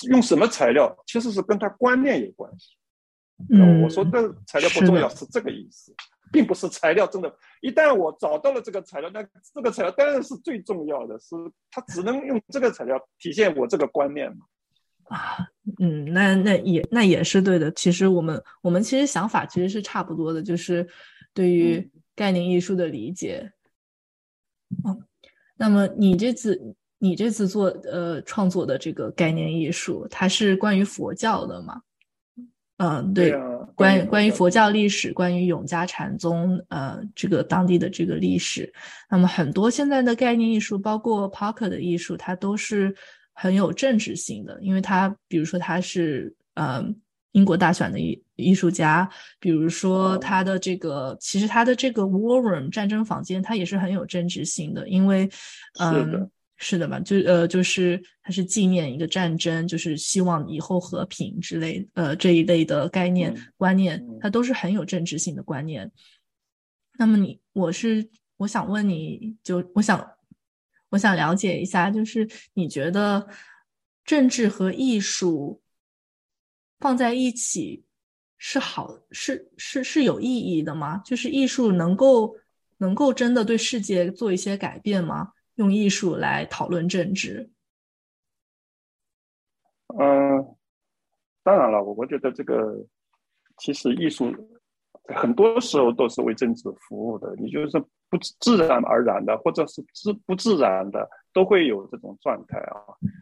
用什么材料，其实是跟他观念有关系。嗯，我说的材料不重要，是这个意思。并不是材料真的，一旦我找到了这个材料，那这个材料当然是最重要的，是它只能用这个材料体现我这个观念嘛。啊，嗯，那那也那也是对的。其实我们我们其实想法其实是差不多的，就是对于概念艺术的理解。嗯，那么你这次你这次做呃创作的这个概念艺术，它是关于佛教的吗？嗯，对，关关于佛教历史，关于永嘉禅宗，呃，这个当地的这个历史，那么很多现在的概念艺术，包括 Parker 的艺术，它都是很有政治性的，因为它比如说它是呃英国大选的艺艺术家，比如说他的这个，其实他的这个 War Room 战争房间，它也是很有政治性的，因为嗯。是的嘛，就呃，就是它是纪念一个战争，就是希望以后和平之类，呃，这一类的概念观念，它都是很有政治性的观念。那么你，我是我想问你，就我想我想了解一下，就是你觉得政治和艺术放在一起是好，是是是有意义的吗？就是艺术能够能够真的对世界做一些改变吗？用艺术来讨论政治，嗯，当然了，我我觉得这个其实艺术很多时候都是为政治服务的。你就是不自然而然的，或者是自不自然的，都会有这种状态啊。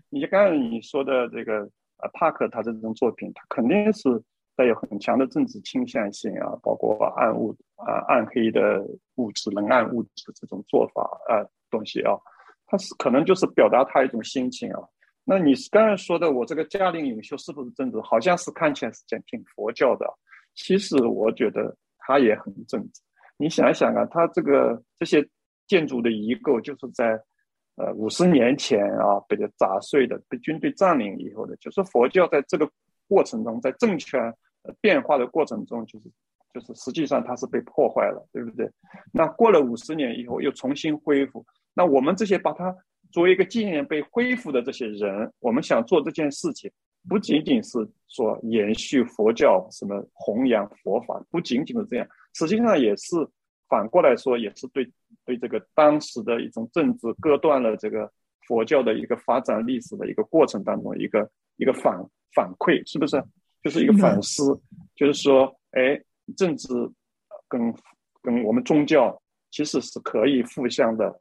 你刚才你说的这个帕克他这种作品，他肯定是带有很强的政治倾向性啊，包括暗物啊、暗黑的物质、冷暗物质这种做法啊。东西啊，他是可能就是表达他一种心情啊。那你刚才说的，我这个嘉令领袖是不是政治？好像是看起来是讲挺佛教的，其实我觉得他也很政治。你想一想啊，他这个这些建筑的遗构，就是在呃五十年前啊被砸碎的，被军队占领以后的，就是佛教在这个过程中，在政权变化的过程中，就是。就是实际上它是被破坏了，对不对？那过了五十年以后又重新恢复，那我们这些把它作为一个纪念被恢复的这些人，我们想做这件事情，不仅仅是说延续佛教什么弘扬佛法，不仅仅是这样，实际上也是反过来说，也是对对这个当时的一种政治割断了这个佛教的一个发展历史的一个过程当中一个一个反反馈，是不是？就是一个反思，就是说，哎。政治跟跟我们宗教其实是可以互相的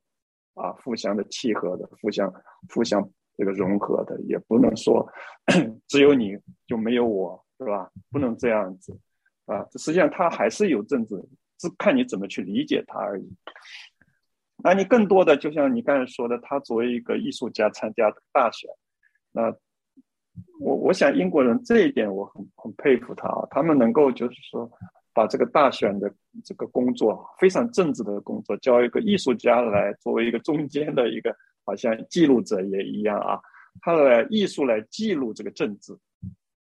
啊，互相的契合的，互相互相这个融合的，也不能说 只有你就没有我，是吧？不能这样子啊。实际上它还是有政治，是看你怎么去理解它而已。那你更多的就像你刚才说的，他作为一个艺术家参加大选，那我我想英国人这一点我很很佩服他啊，他们能够就是说。把这个大选的这个工作非常政治的工作，交一个艺术家来作为一个中间的一个好像记录者也一样啊，他来艺术来记录这个政治，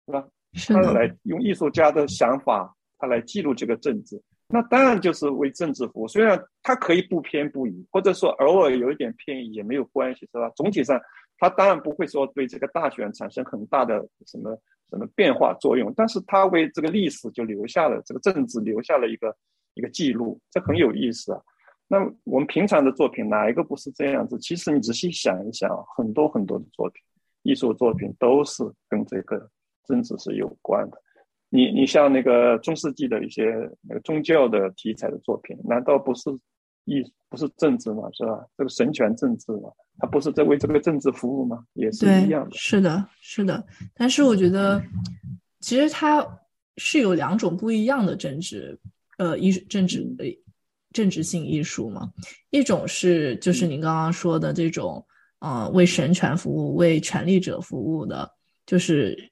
是吧？他来用艺术家的想法，他来记录这个政治，那当然就是为政治服务。虽然他可以不偏不倚，或者说偶尔有一点偏移也没有关系，是吧？总体上。他当然不会说对这个大选产生很大的什么什么变化作用，但是他为这个历史就留下了这个政治留下了一个一个记录，这很有意思啊。那我们平常的作品哪一个不是这样子？其实你仔细想一想，很多很多的作品，艺术作品都是跟这个政治是有关的。你你像那个中世纪的一些那个宗教的题材的作品，难道不是艺不是政治吗？是吧？这个神权政治嘛，他不是在为这个政治服务吗？也是一样的。是的，是的。但是我觉得，其实它是有两种不一样的政治，呃，艺政治的政治性艺术嘛。一种是就是您刚刚说的这种，呃，为神权服务、为权力者服务的，就是。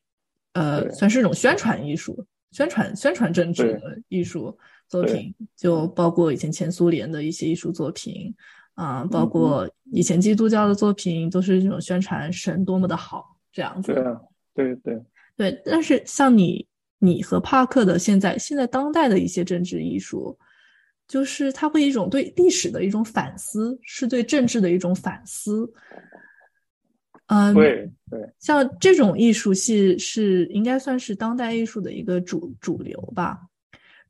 呃，算是一种宣传艺术，宣传宣传政治的艺术作品，就包括以前前苏联的一些艺术作品，啊，包括以前基督教的作品，都是这种宣传神多么的好这样子。对啊，对对对。但是像你你和帕克的现在现在当代的一些政治艺术，就是它会一种对历史的一种反思，是对政治的一种反思。嗯，对对，像这种艺术系是应该算是当代艺术的一个主主流吧。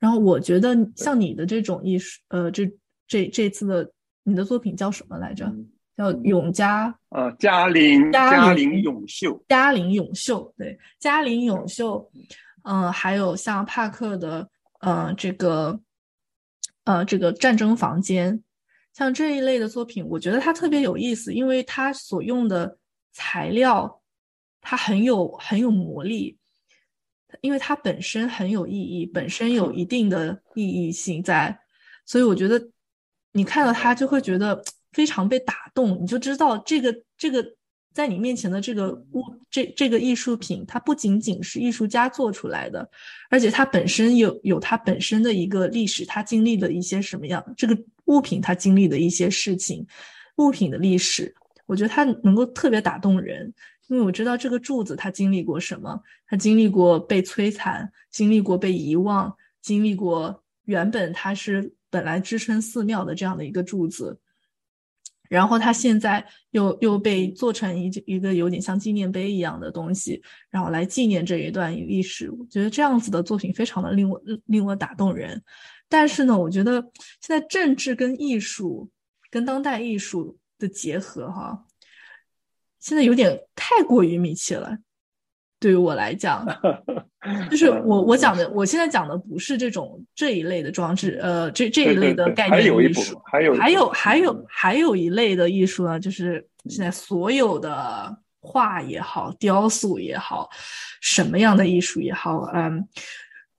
然后我觉得像你的这种艺术，呃，这这这次的你的作品叫什么来着？叫永嘉呃，嘉陵嘉陵永秀，嘉陵永秀，对，嘉陵永秀。嗯，还有像帕克的，呃，这个，呃，这个战争房间，像这一类的作品，我觉得它特别有意思，因为它所用的。材料，它很有很有魔力，因为它本身很有意义，本身有一定的意义性在，所以我觉得你看到它就会觉得非常被打动，你就知道这个这个在你面前的这个物这这个艺术品，它不仅仅是艺术家做出来的，而且它本身有有它本身的一个历史，它经历了一些什么样，这个物品它经历的一些事情，物品的历史。我觉得它能够特别打动人，因为我知道这个柱子它经历过什么，它经历过被摧残，经历过被遗忘，经历过原本它是本来支撑寺庙的这样的一个柱子，然后它现在又又被做成一一个有点像纪念碑一样的东西，然后来纪念这一段历史。我觉得这样子的作品非常的令我令我打动人。但是呢，我觉得现在政治跟艺术跟当代艺术。的结合哈，现在有点太过于密切了。对于我来讲，就是我我讲的，我现在讲的不是这种这一类的装置，呃，这这一类的概念艺术，还有还有还有还有一类的艺术呢，就是现在所有的画也好，雕塑也好，什么样的艺术也好，嗯，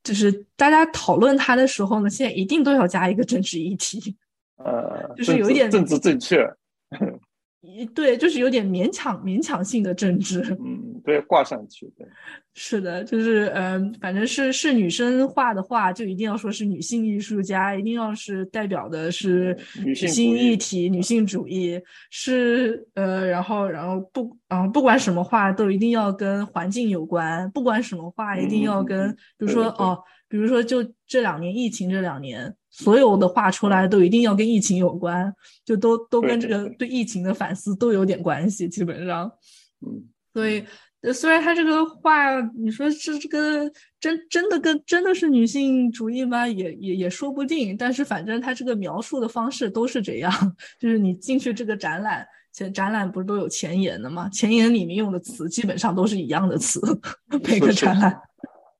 就是大家讨论它的时候呢，现在一定都要加一个政治议题，呃，就是有一点政治正确。一对，就是有点勉强、勉强性的政治。嗯，对，挂上去。对，是的，就是嗯，反正是是女生画的画，就一定要说是女性艺术家，一定要是代表的是女性议题、女性主义。是呃，然后然后不，嗯，不管什么画都一定要跟环境有关，不管什么画一定要跟，比如说哦，比如说就这两年疫情这两年。所有的画出来都一定要跟疫情有关，就都都跟这个对疫情的反思都有点关系，基本上。嗯，所以虽然他这个话，你说是这个真真的跟真的是女性主义吗？也也也说不定。但是反正他这个描述的方式都是这样，就是你进去这个展览，前展览不是都有前言的吗？前言里面用的词基本上都是一样的词，每个展览。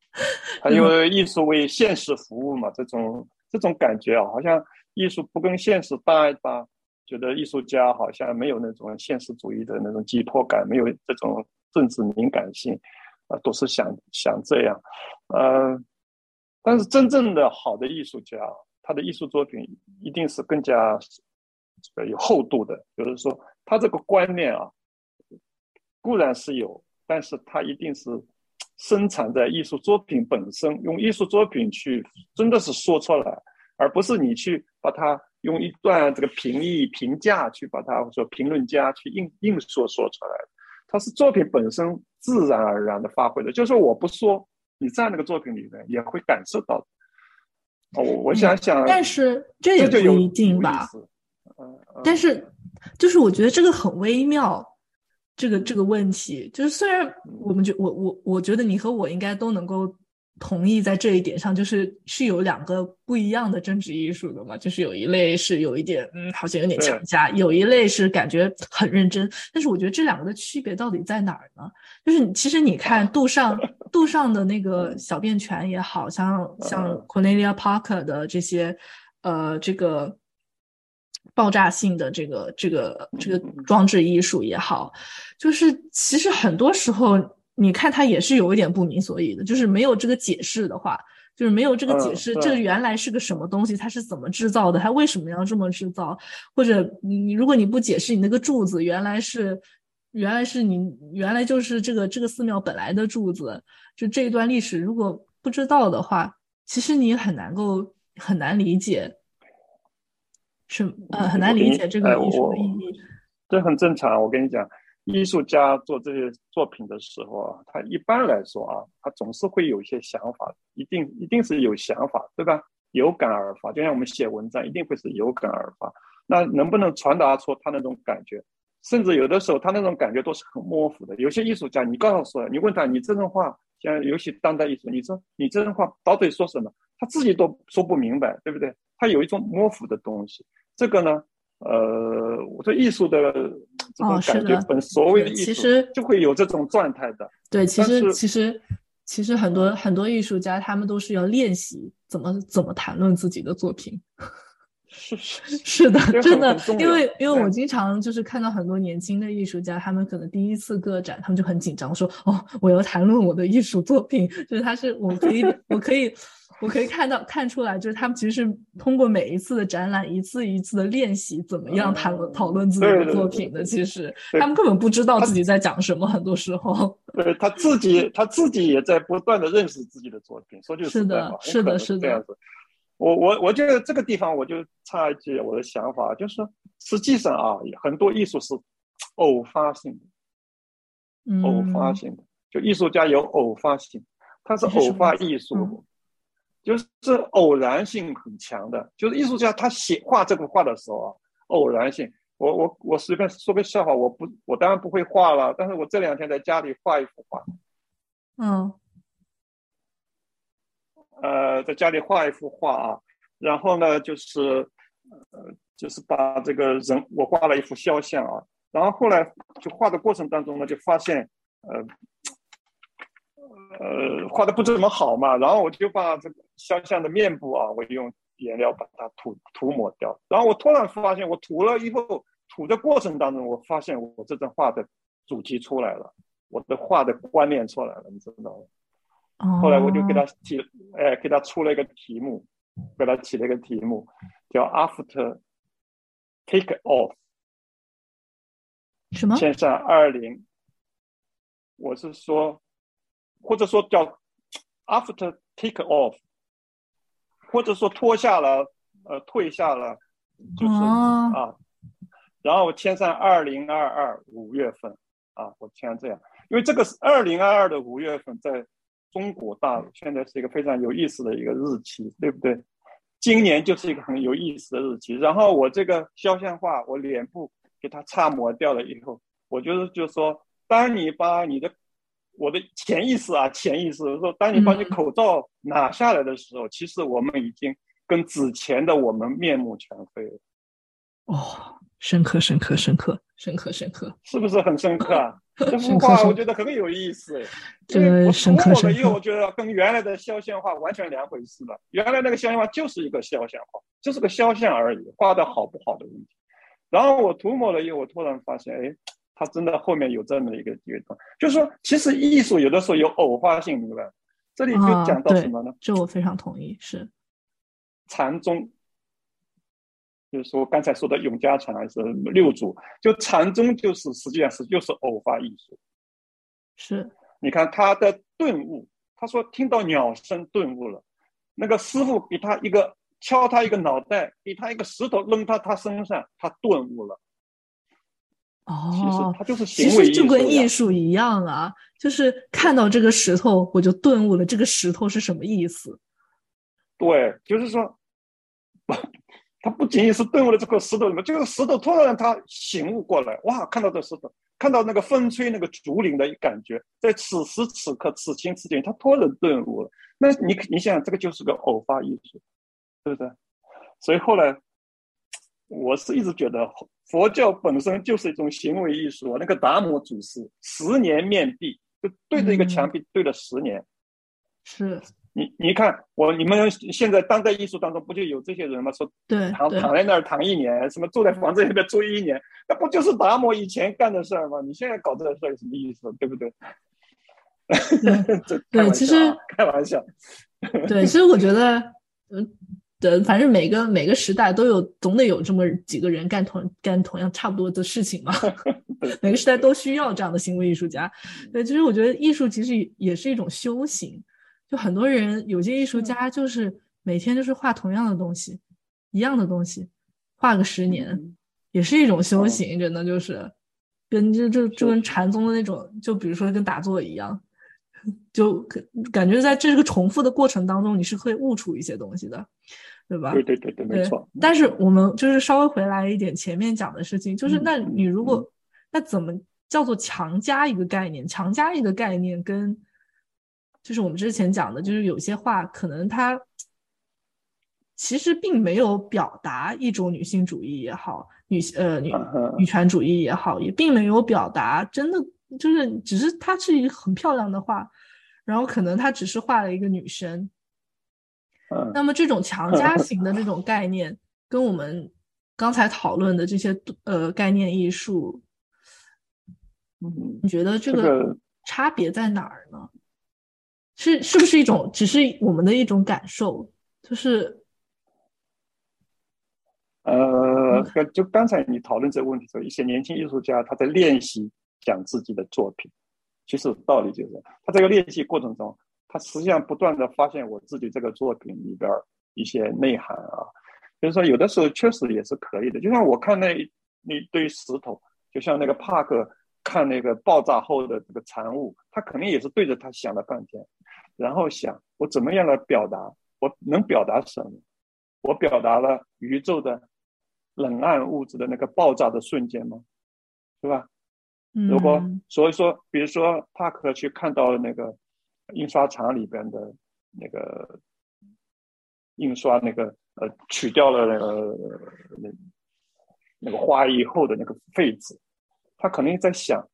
因为艺术为现实服务嘛，这种。这种感觉啊，好像艺术不跟现实搭一搭，觉得艺术家好像没有那种现实主义的那种急迫感，没有这种政治敏感性，啊，都是想想这样，呃，但是真正的好的艺术家，他的艺术作品一定是更加这个有厚度的，就是说他这个观念啊，固然是有，但是他一定是。生产的艺术作品本身，用艺术作品去真的是说出来，而不是你去把它用一段这个评议评价去把它说评论家去硬硬说说出来，它是作品本身自然而然的发挥的。就是我不说，你在那个作品里面也会感受到。哦，我想想，但是这也不一定吧。嗯，但是就是我觉得这个很微妙。这个这个问题，就是虽然我们觉我我我觉得你和我应该都能够同意在这一点上，就是是有两个不一样的政治艺术的嘛，就是有一类是有一点嗯，好像有点强加，有一类是感觉很认真。但是我觉得这两个的区别到底在哪儿呢？就是其实你看杜尚，杜尚的那个小便泉也好像像 Cornelia Parker 的这些呃这个爆炸性的这个这个这个装置艺术也好，就是其实很多时候你看它也是有一点不明所以的，就是没有这个解释的话。就是没有这个解释，这原来是个什么东西？它是怎么制造的？它为什么要这么制造？或者你如果你不解释，你那个柱子原来是，原来是你原来就是这个这个寺庙本来的柱子，就这一段历史如果不知道的话，其实你很难够很难理解，是呃很难理解这个艺术的意义。这很正常，我跟你讲。艺术家做这些作品的时候啊，他一般来说啊，他总是会有一些想法，一定一定是有想法，对吧？有感而发，就像我们写文章，一定会是有感而发。那能不能传达出他那种感觉？甚至有的时候，他那种感觉都是很模糊的。有些艺术家，你告诉我，你问他，你这种话，像尤其当代艺术，你说你这种话到底说什么？他自己都说不明白，对不对？他有一种模糊的东西。这个呢？呃，我说艺术的这种感觉，本所谓的艺术，其实就会有这种状态的。对，其实其实其实很多很多艺术家，他们都是要练习怎么怎么谈论自己的作品。是是是的，真的，因为因为我经常就是看到很多年轻的艺术家，他们可能第一次个展，他们就很紧张，说哦，我要谈论我的艺术作品，就是他是我可以我可以。我可以看到看出来，就是他们其实是通过每一次的展览，一次一次的练习，怎么样谈论讨论自己的作品的。其实他们根本不知道自己在讲什么，很多时候。对他自己，他自己也在不断的认识自己的作品。说句实在话，是的，是的，这样子。我我我觉得这个地方我就插一句我的想法，就是实际上啊，很多艺术是偶发性的，偶发性的，就艺术家有偶发性，他是偶发艺术。就是偶然性很强的，就是艺术家他写画这幅画的时候啊，偶然性。我我我随便说个笑话，我不我当然不会画了，但是我这两天在家里画一幅画，嗯，呃，在家里画一幅画啊，然后呢，就是呃，就是把这个人我画了一幅肖像啊，然后后来就画的过程当中呢，就发现呃。呃，画的不怎么好嘛，然后我就把这个肖像的面部啊，我用颜料把它涂涂抹掉。然后我突然发现，我涂了以后，涂的过程当中，我发现我这张画的主题出来了，我的画的观念出来了，你知道吗？后来我就给他提，哎，给他出了一个题目，给他起了一个题目，叫 After Take Off，什么？线上二零，我是说。或者说叫 after take off，或者说脱下了，呃，退下了，就是啊，然后我签上二零二二五月份啊，我签这样，因为这个是二零二二的五月份，在中国大陆现在是一个非常有意思的一个日期，对不对？今年就是一个很有意思的日期。然后我这个肖像画，我脸部给它擦抹掉了以后，我觉得就是说，当你把你的我的潜意识啊，潜意识说，当你把你口罩拿下来的时候，其实我们已经跟之前的我们面目全非了。哦，深刻，深刻，深刻，深刻，深刻，是不是很深刻啊？这幅画我觉得很有意思。这个深刻，深刻。因为我觉得跟原来的肖像画完全两回事了。原来那个肖像画就是一个肖像画，就是个肖像而已，画的好不好的问题。然后我涂抹了以后，我突然发现，哎。他真的后面有这么一个阶段，就是说，其实艺术有的时候有偶发性，明白？这里就讲到什么呢？这我非常同意，是禅宗，就是说刚才说的永嘉禅还是六祖，就禅宗就是实际上是就是偶发艺术。是，你看他的顿悟，他说听到鸟声顿悟了，那个师傅给他一个敲他一个脑袋，给他一个石头扔到他身上，他顿悟了。哦，其实它就是其实就跟艺术一样啊，就是看到这个石头，我就顿悟了，这个石头是什么意思？对，就是说，他不仅仅是顿悟了这个石头里面，这个石头突然让他醒悟过来，哇，看到这石头，看到那个风吹那个竹林的感觉，在此时此刻此情此景，他突然顿悟了。那你你想想，这个就是个偶发艺术，对不对？所以后来。我是一直觉得佛教本身就是一种行为艺术。那个达摩祖师十年面壁，就对着一个墙壁对了十年。是。你你看我你们现在当代艺术当中不就有这些人吗？说对躺躺在那儿躺一年，什么住在房子里面住一年，那不就是达摩以前干的事儿吗？你现在搞这个事儿有什么意思？对不对？对，其实开玩笑。对，其实我觉得，嗯，对，反正每个每个时代都有，总得有这么几个人干同干同样差不多的事情嘛。每个时代都需要这样的行为艺术家。对，其实我觉得艺术其实也是一种修行。就很多人，有些艺术家就是每天就是画同样的东西，一样的东西，画个十年，也是一种修行。真的就是，跟就就就跟禅宗的那种，就比如说跟打坐一样，就感觉在这个重复的过程当中，你是会悟出一些东西的，对吧？对对对对，没错。但是我们就是稍微回来一点，前面讲的事情，就是那你如果那怎么叫做强加一个概念？强加一个概念跟。就是我们之前讲的，就是有些话可能它其实并没有表达一种女性主义也好，女呃女女权主义也好，也并没有表达真的就是只是它是一个很漂亮的话，然后可能它只是画了一个女生。那么这种强 加型的这种概念，跟我们刚才讨论的这些呃概念艺术，你觉得这个差别在哪儿呢？是是不是一种只是我们的一种感受？就是，呃，就刚才你讨论这个问题的时候，一些年轻艺术家他在练习讲自己的作品，其实道理就是，他这个练习过程中，他实际上不断的发现我自己这个作品里边一些内涵啊，就是说有的时候确实也是可以的，就像我看那那堆石头，就像那个帕克看那个爆炸后的这个产物，他肯定也是对着他想了半天。然后想我怎么样来表达？我能表达什么？我表达了宇宙的冷暗物质的那个爆炸的瞬间吗？是吧？如果所以说，比如说帕克去看到那个印刷厂里边的那个印刷那个呃取掉了那个那那个花以后的那个废纸，他肯定在想：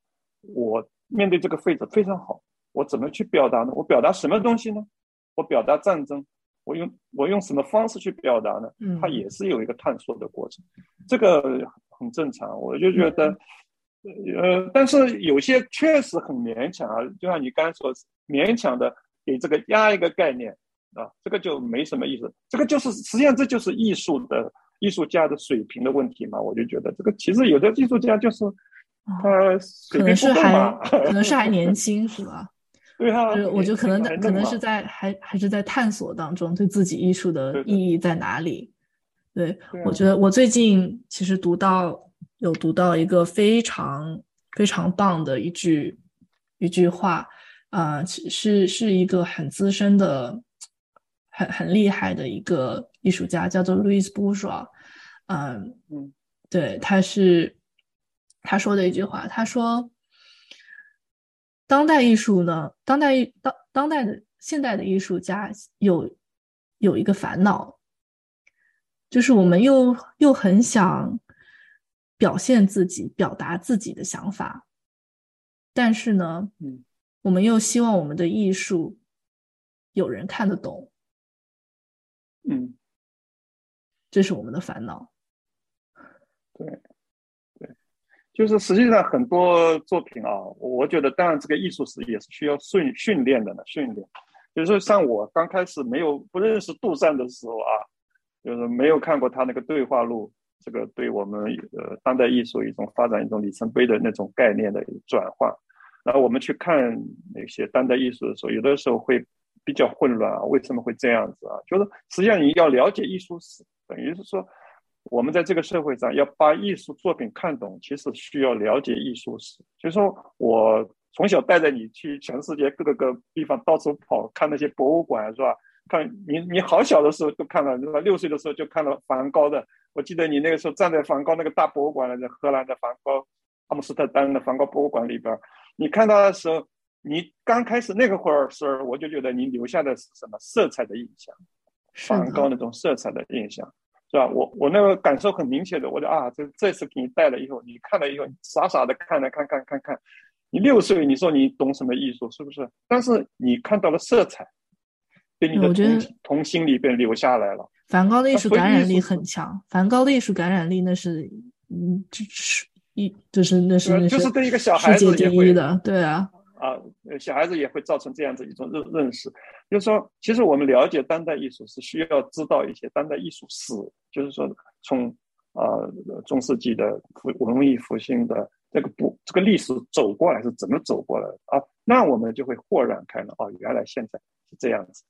我面对这个废纸非常好。我怎么去表达呢？我表达什么东西呢？我表达战争，我用我用什么方式去表达呢？他也是有一个探索的过程，这个很正常。我就觉得，呃，但是有些确实很勉强啊，就像你刚才说，勉强的给这个压一个概念啊，这个就没什么意思。这个就是实际上这就是艺术的艺术家的水平的问题嘛。我就觉得这个其实有的艺术家就是他可能是还可能是还年轻，是吧？对啊，我觉得可能可能是在还还是在探索当中，对自己艺术的意义在哪里？对我觉得我最近其实读到有读到一个非常非常棒的一句一句话啊，是是一个很资深的很很厉害的一个艺术家，叫做 Louis Bourgeois。嗯嗯，对，他是他说的一句话，他说。当代艺术呢？当代艺当当代的现代的艺术家有有一个烦恼，就是我们又又很想表现自己、表达自己的想法，但是呢，嗯，我们又希望我们的艺术有人看得懂，嗯，这是我们的烦恼，对。对就是实际上很多作品啊，我觉得当然这个艺术史也是需要训训练的呢。训练，就是说像我刚开始没有不认识杜撰的时候啊，就是没有看过他那个对话录，这个对我们呃当代艺术一种发展一种里程碑的那种概念的转换。然后我们去看那些当代艺术的时候，有的时候会比较混乱啊，为什么会这样子啊？就是实际上你要了解艺术史，等于是说。我们在这个社会上要把艺术作品看懂，其实需要了解艺术史。就说我从小带着你去全世界各个个地方到处跑，看那些博物馆，是吧？看你你好小的时候都看了，是吧？六岁的时候就看了梵高的。我记得你那个时候站在梵高那个大博物馆，在荷兰的梵高阿姆斯特丹的梵高博物馆里边，你看到的时候，你刚开始那个会儿时候，我就觉得你留下的是什么色彩的印象，梵高那种色彩的印象。是吧？我我那个感受很明显的，我就啊，这这次给你带了以后，你看了以后，傻傻的看了看看看看，你六岁，你说你懂什么艺术，是不是？但是你看到了色彩，对你的童童心里边留下来了。梵高的艺术感染力很强，梵高的艺术感染力那是，嗯，就是一就是那是就是对一个小孩子也会的，对啊。啊，小孩子也会造成这样子一种认认识，就是说，其实我们了解当代艺术是需要知道一些当代艺术史，就是说，从啊中世纪的复文艺复兴的这个不这个历史走过来是怎么走过来的啊？那我们就会豁然开朗，哦，原来现在是这样子，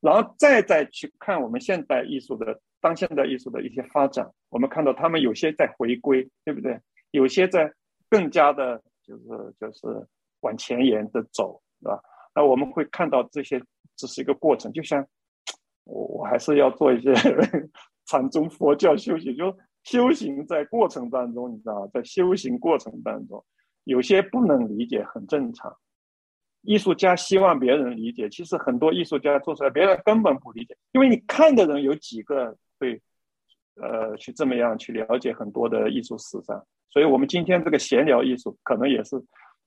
然后再再去看我们现代艺术的当现代艺术的一些发展，我们看到他们有些在回归，对不对？有些在更加的，就是就是。往前沿的走，是吧？那我们会看到这些只是一个过程，就像我我还是要做一些 禅宗佛教修行，就修行在过程当中，你知道在修行过程当中，有些不能理解很正常。艺术家希望别人理解，其实很多艺术家做出来，别人根本不理解，因为你看的人有几个会呃去这么样去了解很多的艺术史上，所以我们今天这个闲聊艺术可能也是。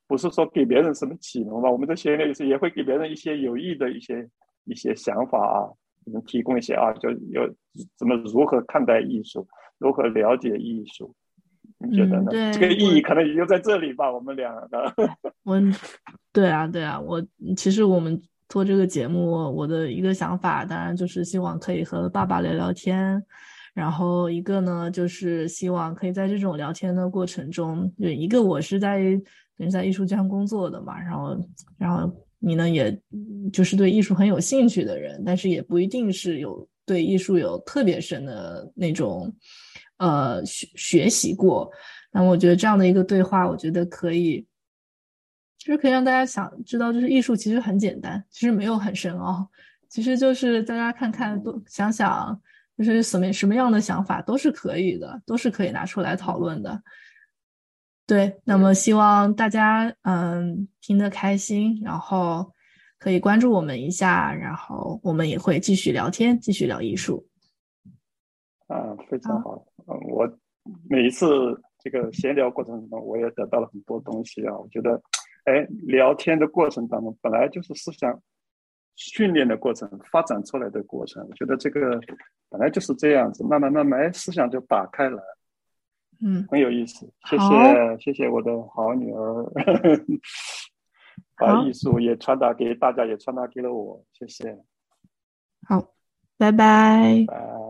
不是说给别人什么启蒙吧，我们的闲聊也是也会给别人一些有益的一些一些想法啊，能提供一些啊，就有怎么如何看待艺术，如何了解艺术，你觉得呢？这个意义可能也就在这里吧。我们俩的，我，对啊，对啊，我其实我们做这个节目，我的一个想法，当然就是希望可以和爸爸聊聊天，然后一个呢，就是希望可以在这种聊天的过程中，就一个我是在。人在艺术圈工作的嘛，然后，然后你呢，也就是对艺术很有兴趣的人，但是也不一定是有对艺术有特别深的那种，呃，学学习过。那我觉得这样的一个对话，我觉得可以，其实可以让大家想知道，就是艺术其实很简单，其实没有很深奥，其实就是大家看看，多想想，就是什么什么样的想法都是可以的，都是可以拿出来讨论的。对，那么希望大家嗯听得开心，然后可以关注我们一下，然后我们也会继续聊天，继续聊艺术。啊，非常好。嗯，我每一次这个闲聊过程中，我也得到了很多东西啊。我觉得，哎，聊天的过程当中，本来就是思想训练的过程，发展出来的过程。我觉得这个本来就是这样子，慢慢慢慢，哎，思想就打开了。嗯，很有意思，谢谢谢谢我的好女儿，把艺术也传达给大家，也传达给了我，谢谢。好，拜拜。拜。